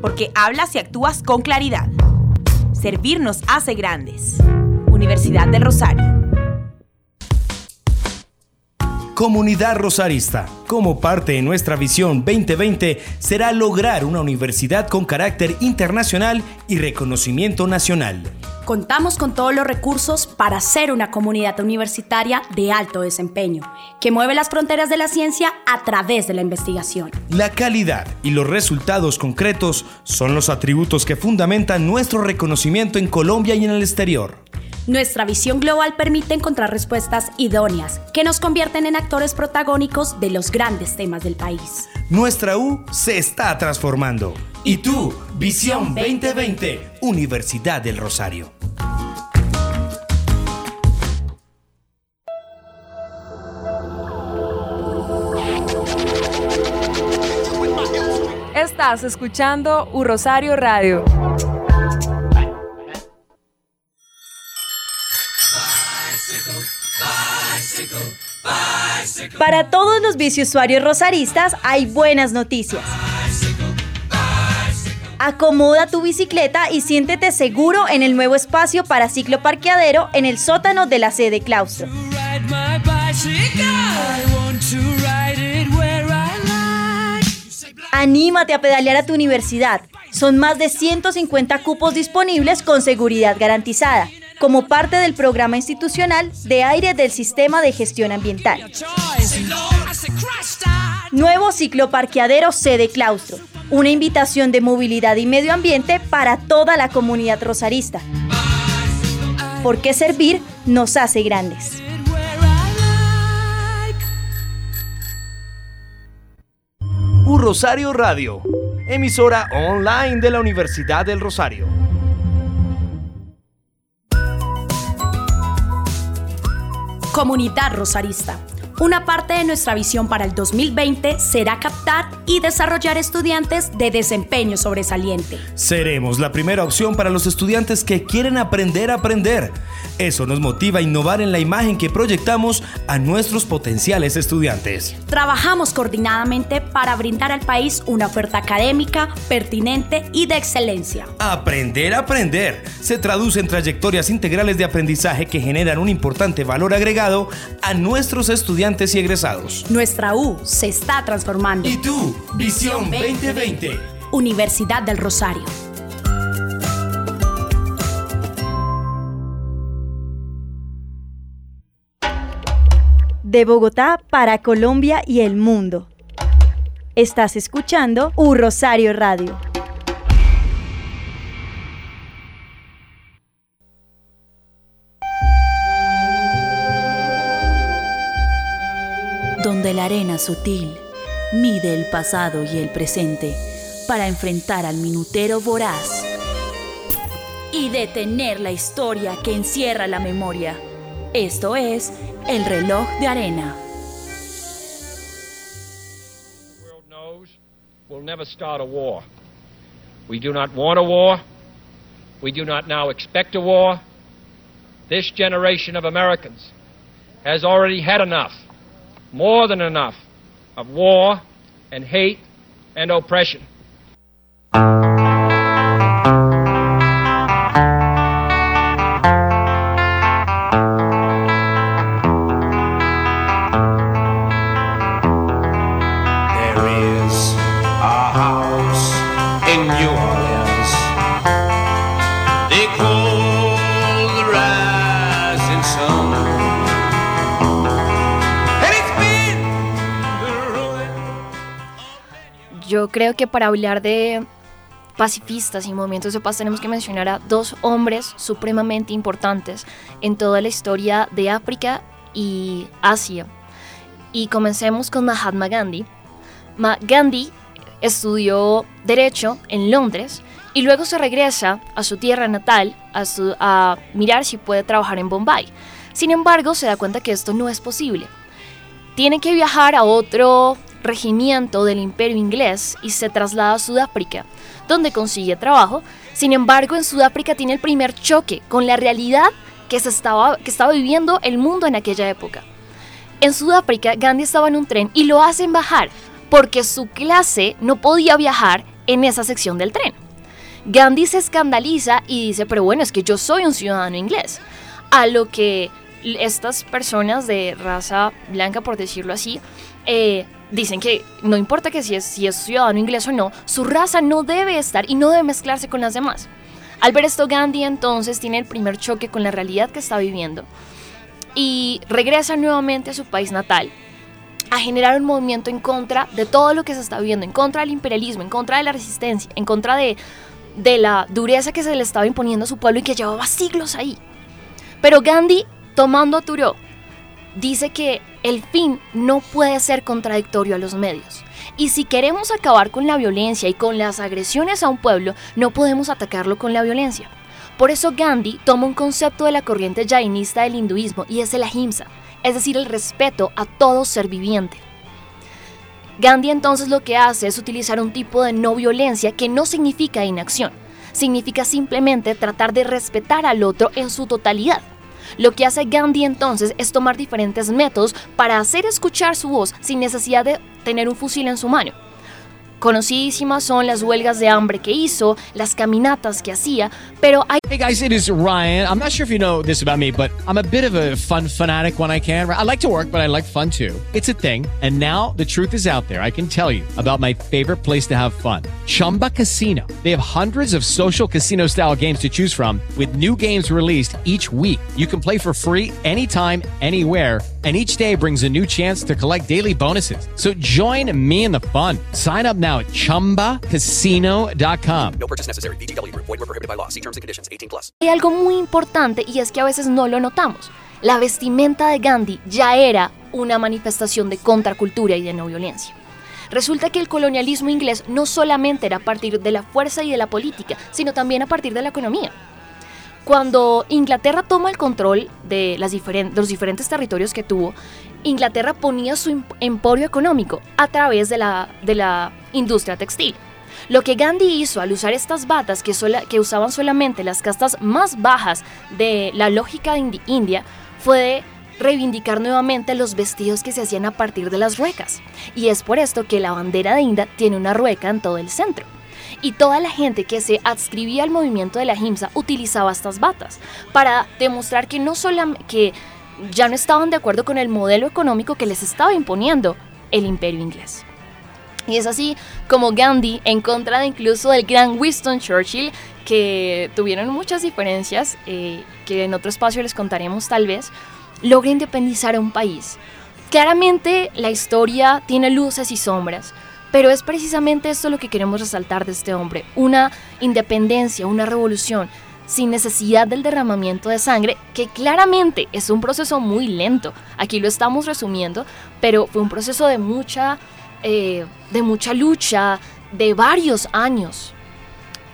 Porque hablas y actúas con claridad. Servir nos hace grandes. Universidad del Rosario. Comunidad Rosarista. Como parte de nuestra visión 2020 será lograr una universidad con carácter internacional y reconocimiento nacional. Contamos con todos los recursos para ser una comunidad universitaria de alto desempeño, que mueve las fronteras de la ciencia a través de la investigación. La calidad y los resultados concretos son los atributos que fundamentan nuestro reconocimiento en Colombia y en el exterior. Nuestra visión global permite encontrar respuestas idóneas que nos convierten en actores protagónicos de los grandes temas del país. Nuestra U se está transformando. ¿Y tú? Visión 2020, Universidad del Rosario. Estás escuchando U Rosario Radio. Para todos los biciusuarios rosaristas hay buenas noticias. Acomoda tu bicicleta y siéntete seguro en el nuevo espacio para ciclo parqueadero en el sótano de la sede claustro. Anímate a pedalear a tu universidad. Son más de 150 cupos disponibles con seguridad garantizada como parte del programa institucional de aire del Sistema de Gestión Ambiental. Nuevo ciclo parqueadero sede claustro, una invitación de movilidad y medio ambiente para toda la comunidad rosarista. Porque servir nos hace grandes. Un Rosario Radio emisora online de la Universidad del Rosario. Comunidad Rosarista. Una parte de nuestra visión para el 2020 será captar y desarrollar estudiantes de desempeño sobresaliente. Seremos la primera opción para los estudiantes que quieren aprender a aprender. Eso nos motiva a innovar en la imagen que proyectamos a nuestros potenciales estudiantes. Trabajamos coordinadamente para brindar al país una oferta académica, pertinente y de excelencia. Aprender a aprender se traduce en trayectorias integrales de aprendizaje que generan un importante valor agregado a nuestros estudiantes y egresados. Nuestra U se está transformando. ¿Y tú? Visión 2020. Universidad del Rosario. De Bogotá para Colombia y el mundo. Estás escuchando U Rosario Radio. Donde la arena sutil mide el pasado y el presente para enfrentar al minutero voraz y detener la historia que encierra la memoria. Esto es el reloj de arena. We'll never start a war. We do not want a war. We do not now expect a war. This generation of Americans has already had enough. More than enough of war and hate and oppression. Yo creo que para hablar de pacifistas y movimientos de paz tenemos que mencionar a dos hombres supremamente importantes en toda la historia de África y Asia. Y comencemos con Mahatma Gandhi. Gandhi estudió Derecho en Londres y luego se regresa a su tierra natal a, a mirar si puede trabajar en Bombay. Sin embargo, se da cuenta que esto no es posible. Tiene que viajar a otro regimiento del imperio inglés y se traslada a Sudáfrica, donde consigue trabajo. Sin embargo, en Sudáfrica tiene el primer choque con la realidad que, se estaba, que estaba viviendo el mundo en aquella época. En Sudáfrica, Gandhi estaba en un tren y lo hacen bajar porque su clase no podía viajar en esa sección del tren. Gandhi se escandaliza y dice, pero bueno, es que yo soy un ciudadano inglés. A lo que estas personas de raza blanca, por decirlo así, eh, dicen que no importa que si es, si es ciudadano inglés o no, su raza no debe estar y no debe mezclarse con las demás. Al ver esto, Gandhi entonces tiene el primer choque con la realidad que está viviendo y regresa nuevamente a su país natal a generar un movimiento en contra de todo lo que se está viviendo, en contra del imperialismo, en contra de la resistencia, en contra de, de la dureza que se le estaba imponiendo a su pueblo y que llevaba siglos ahí. Pero Gandhi, tomando a Thoreau, dice que el fin no puede ser contradictorio a los medios. Y si queremos acabar con la violencia y con las agresiones a un pueblo, no podemos atacarlo con la violencia. Por eso Gandhi toma un concepto de la corriente jainista del hinduismo y es el ahimsa, es decir, el respeto a todo ser viviente. Gandhi entonces lo que hace es utilizar un tipo de no violencia que no significa inacción, significa simplemente tratar de respetar al otro en su totalidad. Lo que hace Gandhi entonces es tomar diferentes métodos para hacer escuchar su voz sin necesidad de tener un fusil en su mano. Conocidísimas son las huelgas de hambre que hizo, las caminatas que hacía, pero hay Hey guys, it is Ryan. I'm not sure if you know this about me, but I'm a bit of a fun fanatic when I can. I like to work, but I like fun too. It's a thing. And now the truth is out there. I can tell you about my favorite place to have fun. Chumba Casino. They have hundreds of social casino style games to choose from with new games released each week. You can play for free anytime, anywhere and each day brings a new chance to collect daily bonuses. So join me in the fun. Sign up now at ChumbaCasino.com. No purchase necessary. BGW. Void were prohibited by law. See terms and conditions. 18 plus. Hay algo muy importante y es que a veces no lo notamos. La vestimenta de Gandhi ya era una manifestación de contracultura y de no violencia. Resulta que el colonialismo inglés no solamente era a partir de la fuerza y de la política, sino también a partir de la economía. Cuando Inglaterra toma el control de, los diferentes territorios que tuvo, Inglaterra ponía su emporio económico a través de la, de industria textil. Lo que Gandhi hizo al usar estas batas que, que usaban solamente las castas más bajas de la lógica india fue reivindicar nuevamente los vestidos que se hacían a partir de las ruecas. Y es por esto que la bandera de India tiene una rueca en todo el centro. Y toda la gente que se adscribía al movimiento de la Himsa utilizaba estas batas para demostrar que no solamente que ya no estaban de acuerdo con el modelo económico que les estaba imponiendo el imperio inglés. Y es así como Gandhi, en contra incluso del gran Winston Churchill, que tuvieron muchas diferencias, eh, que en otro espacio les contaremos tal vez, logra independizar a un país. Claramente la historia tiene luces y sombras, pero es precisamente esto lo que queremos resaltar de este hombre, una independencia, una revolución sin necesidad del derramamiento de sangre, que claramente es un proceso muy lento. Aquí lo estamos resumiendo, pero fue un proceso de mucha, eh, de mucha lucha, de varios años.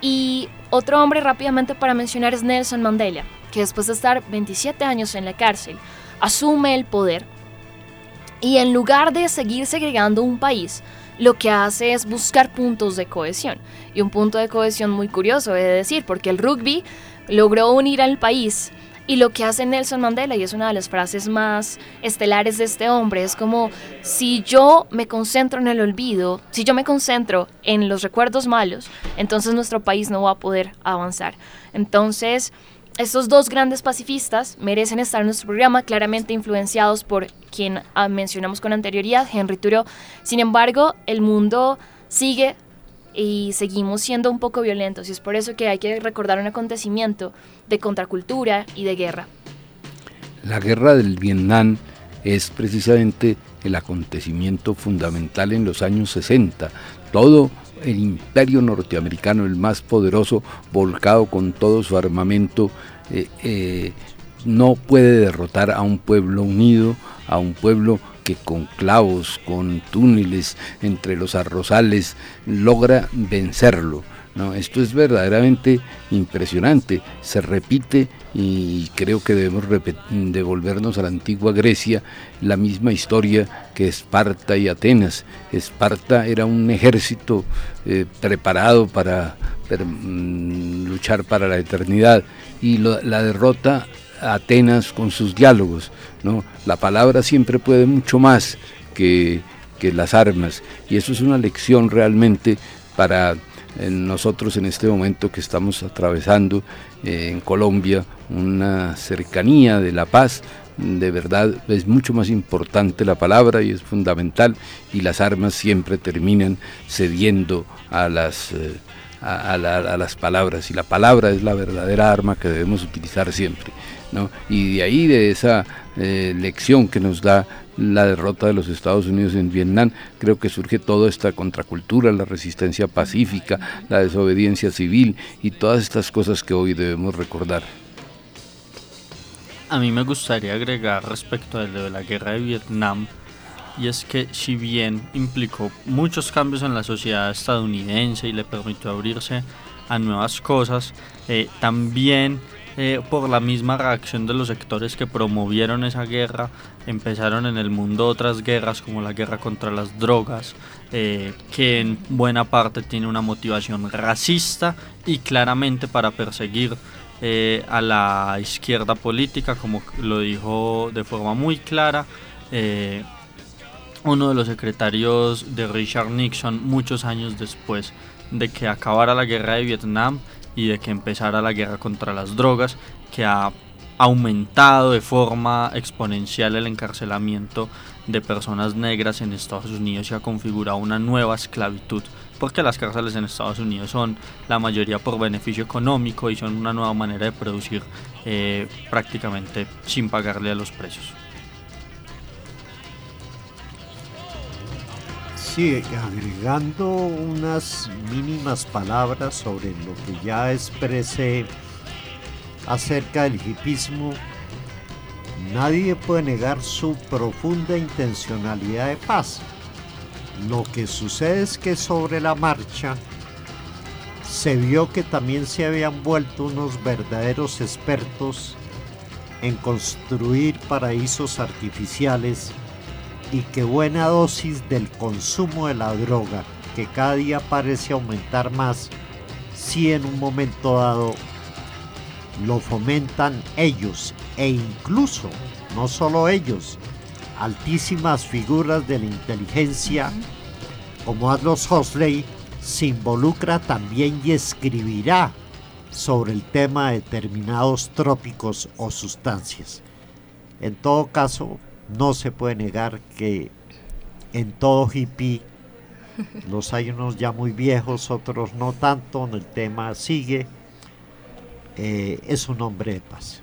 Y otro hombre rápidamente para mencionar es Nelson Mandela, que después de estar 27 años en la cárcel, asume el poder y en lugar de seguir segregando un país, lo que hace es buscar puntos de cohesión. Y un punto de cohesión muy curioso, he de decir, porque el rugby logró unir al país. Y lo que hace Nelson Mandela, y es una de las frases más estelares de este hombre, es como, si yo me concentro en el olvido, si yo me concentro en los recuerdos malos, entonces nuestro país no va a poder avanzar. Entonces, estos dos grandes pacifistas merecen estar en nuestro programa, claramente influenciados por quien ah, mencionamos con anterioridad, Henry Thoreau. Sin embargo, el mundo sigue y seguimos siendo un poco violentos y es por eso que hay que recordar un acontecimiento de contracultura y de guerra. La guerra del Vietnam es precisamente el acontecimiento fundamental en los años 60. Todo el imperio norteamericano, el más poderoso, volcado con todo su armamento, eh, eh, no puede derrotar a un pueblo unido, a un pueblo que con clavos, con túneles entre los arrozales, logra vencerlo. ¿No? Esto es verdaderamente impresionante, se repite y creo que debemos devolvernos a la antigua Grecia la misma historia que Esparta y Atenas. Esparta era un ejército eh, preparado para mm, luchar para la eternidad y la derrota Atenas con sus diálogos. ¿no? La palabra siempre puede mucho más que, que las armas y eso es una lección realmente para nosotros en este momento que estamos atravesando eh, en Colombia una cercanía de la paz, de verdad es mucho más importante la palabra y es fundamental y las armas siempre terminan cediendo a las, eh, a, las palabras y la palabra es la verdadera arma que debemos utilizar siempre. ¿no? Y de ahí, de esa eh, lección que nos da la derrota de los Estados Unidos en Vietnam, creo que surge toda esta contracultura, la resistencia pacífica, la desobediencia civil y todas estas cosas que hoy debemos recordar. A mí me gustaría agregar respecto de la guerra de Vietnam, y es que si bien implicó muchos cambios en la sociedad estadounidense y le permitió abrirse a nuevas cosas, eh, también eh, por la misma reacción de los sectores que promovieron esa guerra, empezaron en el mundo otras guerras como la guerra contra las drogas, eh, que en buena parte tiene una motivación racista y claramente para perseguir eh, a la izquierda política, como lo dijo de forma muy clara uno de los secretarios de Richard Nixon muchos años después de que acabara la guerra de Vietnam y de que empezara la guerra contra las drogas, que ha aumentado de forma exponencial el encarcelamiento de personas negras en Estados Unidos y ha configurado una nueva esclavitud, porque las cárceles en Estados Unidos son la mayoría por beneficio económico y son una nueva manera de producir eh, prácticamente sin pagarle a los precios. Sí, agregando unas mínimas palabras sobre lo que ya expresé acerca del hipismo, nadie puede negar su profunda intencionalidad de paz. Lo que sucede es que sobre la marcha se vio que también se habían vuelto unos verdaderos expertos en construir paraísos artificiales y que buena dosis del consumo de la droga, que cada día parece aumentar más, si en un momento dado lo fomentan ellos e incluso, no solo ellos, altísimas figuras de la inteligencia como Aldous Huxley se involucra también y escribirá sobre el tema de determinados trópicos o sustancias. En todo caso, no se puede negar que en todo hippie los hay unos ya muy viejos, otros no tanto, el tema sigue, eh, es un hombre de paz.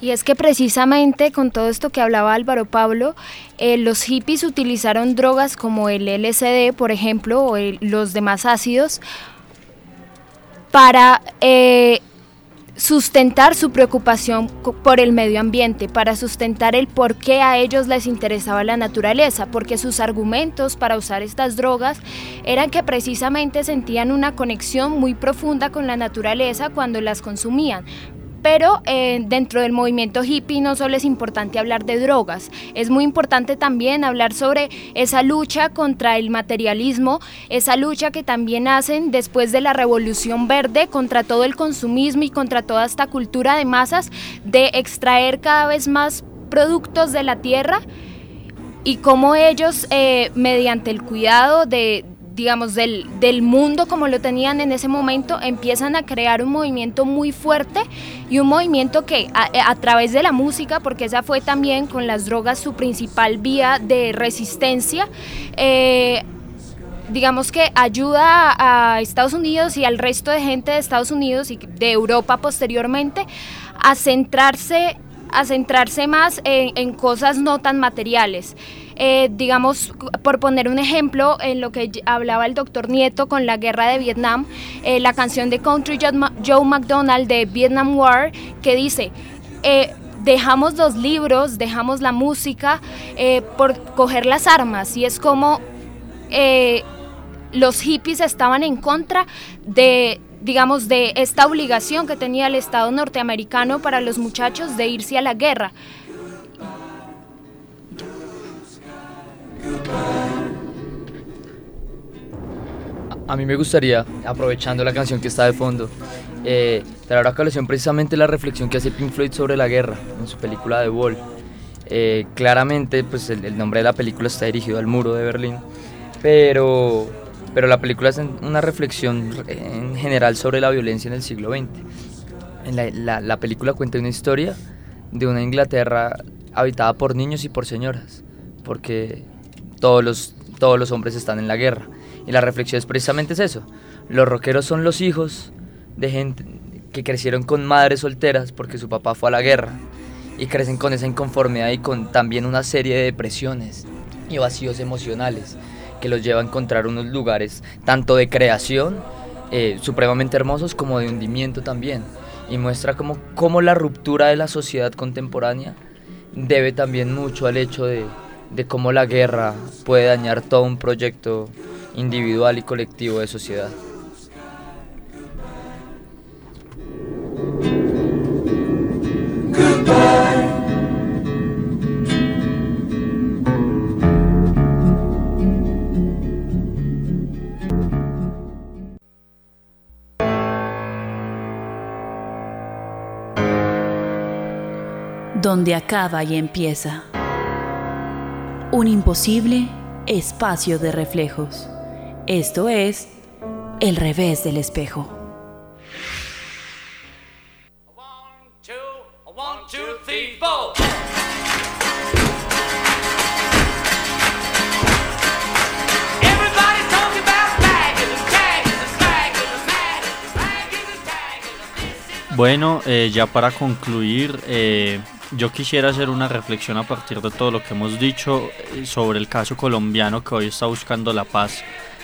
Y es que precisamente con todo esto que hablaba Álvaro Pablo, eh, los hippies utilizaron drogas como el LSD, por ejemplo, o los demás ácidos, para eh, sustentar su preocupación por el medio ambiente, para sustentar el por qué a ellos les interesaba la naturaleza, porque sus argumentos para usar estas drogas eran que precisamente sentían una conexión muy profunda con la naturaleza cuando las consumían, pero eh, dentro del movimiento hippie no solo es importante hablar de drogas, es muy importante también hablar sobre esa lucha contra el materialismo, esa lucha que también hacen después de la revolución verde contra todo el consumismo y contra toda esta cultura de masas de extraer cada vez más productos de la tierra y cómo ellos eh, mediante el cuidado de, digamos, del, del, mundo como lo tenían en ese momento, empiezan a crear un movimiento muy fuerte y un movimiento que a, través de la música, porque esa fue también con las drogas su principal vía de resistencia, eh, digamos que ayuda a Estados Unidos y al resto de gente de Estados Unidos y de Europa posteriormente a centrarse, a centrarse más en cosas no tan materiales. Eh, digamos, por poner un ejemplo, en lo que hablaba el doctor Nieto con la guerra de Vietnam, eh, la canción de Country Joe McDonald de Vietnam War, que dice, eh, dejamos los libros, dejamos la música por coger las armas, y es como los hippies estaban en contra de digamos, de esta obligación que tenía el Estado norteamericano para los muchachos de irse a la guerra. A mí me gustaría, aprovechando la canción que está de fondo, eh, traer a colación precisamente la reflexión que hace Pink Floyd sobre la guerra en su película The Wall. Eh, claramente, pues el, nombre de la película está dirigido al muro de Berlín, pero, pero la película es una reflexión en general sobre la violencia en el siglo XX. La, la película cuenta una historia de una Inglaterra habitada por niños y por señoras, porque todos los, todos los hombres están en la guerra. Y la reflexión es precisamente eso. Los rockeros son los hijos de gente que crecieron con madres solteras porque su papá fue a la guerra y crecen con esa inconformidad y con también una serie de depresiones y vacíos emocionales que los lleva a encontrar unos lugares tanto de creación eh, supremamente hermosos como de hundimiento también y muestra como, como la ruptura de la sociedad contemporánea debe también mucho al hecho de, de cómo la guerra puede dañar todo un proyecto individual y colectivo de sociedad. Donde acaba y empieza un imposible espacio de reflejos. Esto es el revés del espejo. Bueno, eh, ya para concluir, eh, yo quisiera hacer una reflexión a partir de todo lo que hemos dicho eh, sobre el caso colombiano que hoy está buscando la paz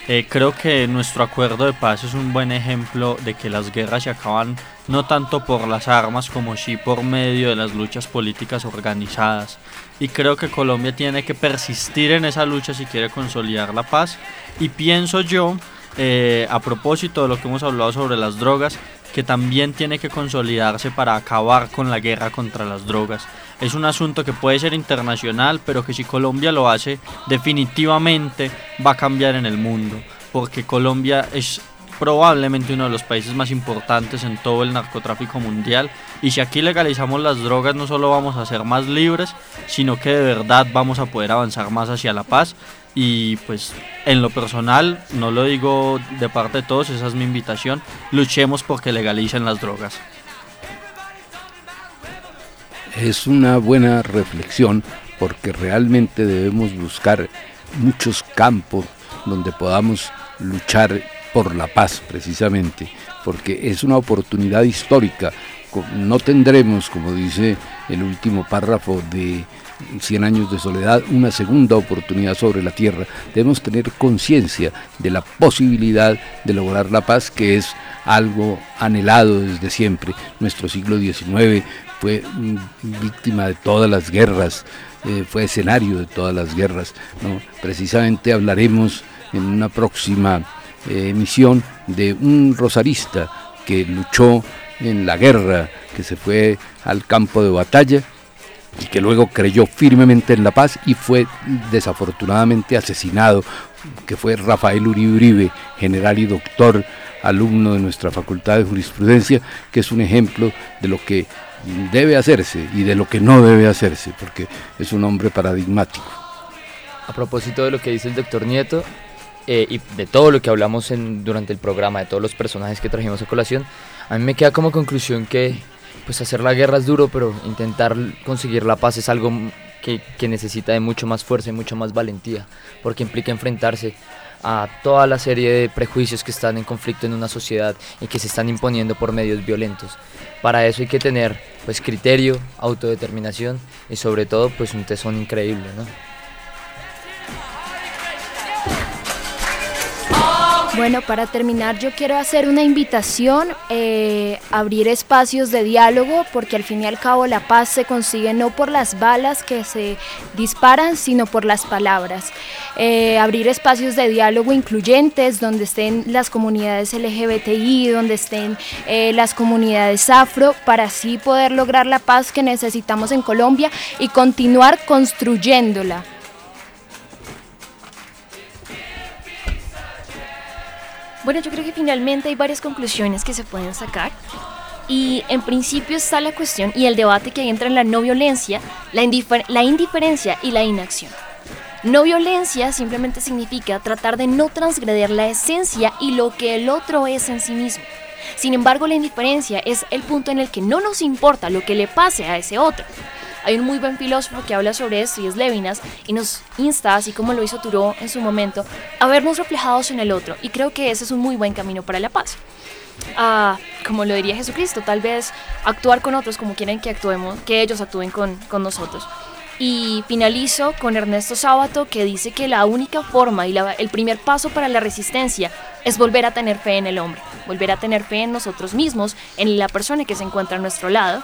Eh, creo que nuestro acuerdo de paz es un buen ejemplo de que las guerras se acaban no tanto por las armas como sí por medio de las luchas políticas organizadas. Y creo que Colombia tiene que persistir en esa lucha si quiere consolidar la paz. Y pienso yo, eh, a propósito de lo que hemos hablado sobre las drogas, que también tiene que consolidarse para acabar con la guerra contra las drogas. Es un asunto que puede ser internacional, pero que si Colombia lo hace, definitivamente va a cambiar en el mundo, porque Colombia es probablemente uno de los países más importantes en todo el narcotráfico mundial. Y si aquí legalizamos las drogas, no solo vamos a ser más libres, sino que de verdad vamos a poder avanzar más hacia la paz. Y pues en lo personal, no lo digo de parte de todos, esa es mi invitación, luchemos porque legalicen las drogas. Es una buena reflexión porque realmente debemos buscar muchos campos donde podamos luchar por la paz precisamente, porque es una oportunidad histórica. No tendremos, como dice el último párrafo de 100 años de soledad, una segunda oportunidad sobre la tierra. Debemos tener conciencia de la posibilidad de lograr la paz, que es algo anhelado desde siempre. Nuestro siglo XIX fue víctima de todas las guerras, eh, fue escenario de todas las guerras. Precisamente hablaremos en una próxima eh, emisión de un rosarista que luchó en la guerra, que se fue al campo de batalla y que luego creyó firmemente en la paz y fue desafortunadamente asesinado, que fue Rafael Uribe Uribe, general y doctor, alumno de nuestra Facultad de Jurisprudencia, que es un ejemplo de lo que debe hacerse y de lo que no debe hacerse, porque es un hombre paradigmático. A propósito de lo que dice el doctor Nieto eh, y de todo lo que hablamos en, durante el programa, de todos los personajes que trajimos a colación, a mí me queda como conclusión que pues hacer la guerra es duro, pero intentar conseguir la paz es algo que, que necesita de mucho más fuerza y mucho más valentía, porque implica enfrentarse a toda la serie de prejuicios que están en conflicto en una sociedad y que se están imponiendo por medios violentos. Para eso hay que tener pues criterio, autodeterminación y sobre todo pues un tesón increíble, ¿no? Bueno, para terminar yo quiero hacer una invitación, eh, abrir espacios de diálogo, porque al fin y al cabo la paz se consigue no por las balas que se disparan, sino por las palabras. Eh, abrir espacios de diálogo incluyentes, donde estén las comunidades LGBTI, donde estén eh, las comunidades afro, para así poder lograr la paz que necesitamos en Colombia y continuar construyéndola. Bueno, yo creo que finalmente hay varias conclusiones que se pueden sacar. Y en principio está la cuestión y el debate que hay entre la no violencia, la, la indiferencia y la inacción. No violencia simplemente significa tratar de no transgreder la esencia y lo que el otro es en sí mismo. Sin embargo, la indiferencia es el punto en el que no nos importa lo que le pase a ese otro. Hay un muy buen filósofo que habla sobre esto y es Levinas y nos insta, así como lo hizo Thoreau en su momento, a vernos reflejados en el otro y creo que ese es un muy buen camino para la paz. Ah, como lo diría Jesucristo, tal vez actuar con otros como quieren que actuemos, que ellos actúen con, con nosotros. Y finalizo con Ernesto Sábato que dice que la única forma y el primer paso para la resistencia es volver a tener fe en el hombre, volver a tener fe en nosotros mismos, en la persona que se encuentra a nuestro lado.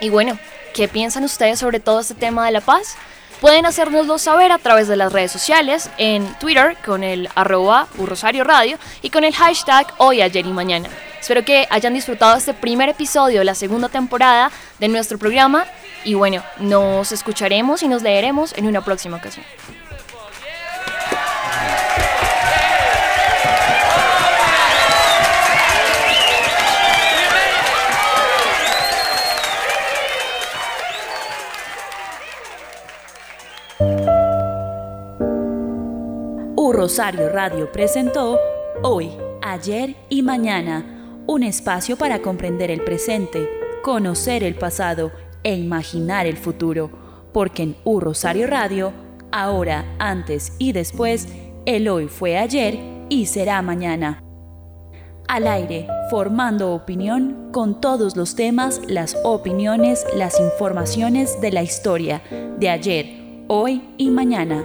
Y bueno, ¿Qué piensan ustedes sobre todo este tema de la paz? Pueden hacérnoslo saber a través de las redes sociales, en Twitter con el arroba Rosario Radio y con el hashtag hoy, ayer y mañana. Espero que hayan disfrutado este primer episodio de la segunda temporada de nuestro programa y bueno, nos escucharemos y nos leeremos en una próxima ocasión. Rosario Radio presentó Hoy, Ayer y Mañana, un espacio para comprender el presente, conocer el pasado e imaginar el futuro, porque en U Rosario Radio, ahora, antes y después, el hoy fue ayer y será mañana. Al aire, formando opinión con todos los temas, las opiniones, las informaciones de la historia de ayer, hoy y mañana.